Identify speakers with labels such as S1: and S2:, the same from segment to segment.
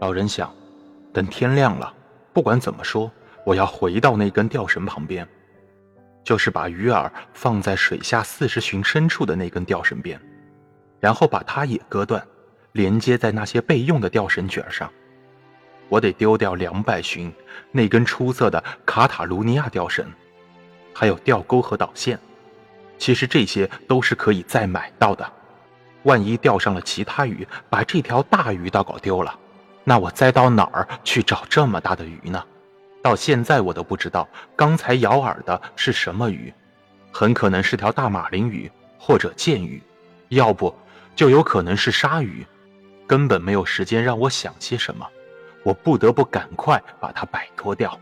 S1: 老人想，等天亮了，不管怎么说，我要回到那根吊绳旁边，就是把鱼饵放在水下四十寻深处的那根吊绳边，然后把它也割断，连接在那些备用的吊绳卷上。我得丢掉两百寻那根出色的卡塔卢尼亚吊绳，还有钓钩和导线。其实这些都是可以再买到的。万一钓上了其他鱼，把这条大鱼倒搞丢了，那我再到哪儿去找这么大的鱼呢？到现在我都不知道刚才咬饵的是什么鱼，很可能是条大马林鱼或者剑鱼，要不就有可能是鲨鱼。根本没有时间让我想些什么，我不得不赶快把它摆脱掉。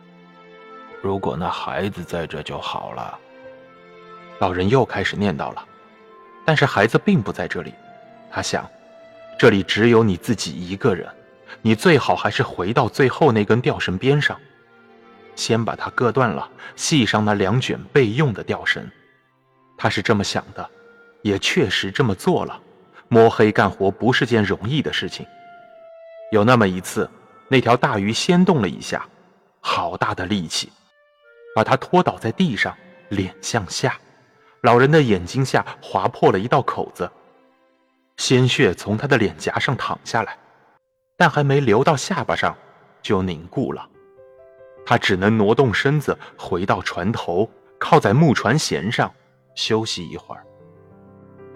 S2: 如果那孩子在这就好了。
S1: 老人又开始念叨了，但是孩子并不在这里。他想，这里只有你自己一个人，你最好还是回到最后那根吊绳边上，先把它割断了，系上那两卷备用的吊绳。他是这么想的，也确实这么做了。摸黑干活不是件容易的事情。有那么一次，那条大鱼先动了一下，好大的力气，把它拖倒在地上，脸向下。老人的眼睛下划破了一道口子，鲜血从他的脸颊上淌下来，但还没流到下巴上，就凝固了。他只能挪动身子回到船头，靠在木船舷上休息一会儿，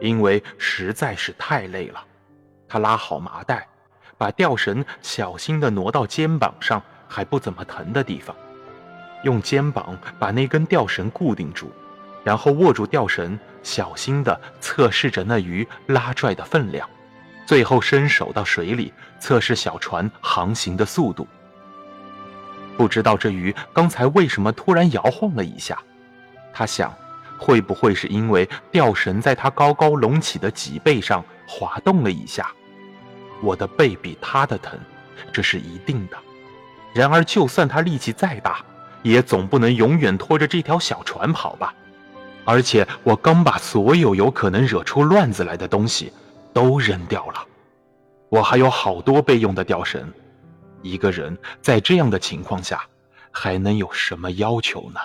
S1: 因为实在是太累了。他拉好麻袋，把吊绳小心地挪到肩膀上还不怎么疼的地方，用肩膀把那根吊绳固定住。然后握住吊绳，小心地测试着那鱼拉拽的分量，最后伸手到水里测试小船航行的速度。不知道这鱼刚才为什么突然摇晃了一下，他想，会不会是因为吊绳在它高高隆起的脊背上滑动了一下？我的背比他的疼，这是一定的。然而，就算他力气再大，也总不能永远拖着这条小船跑吧。而且我刚把所有有可能惹出乱子来的东西都扔掉了，我还有好多备用的吊绳。一个人在这样的情况下，还能有什么要求呢？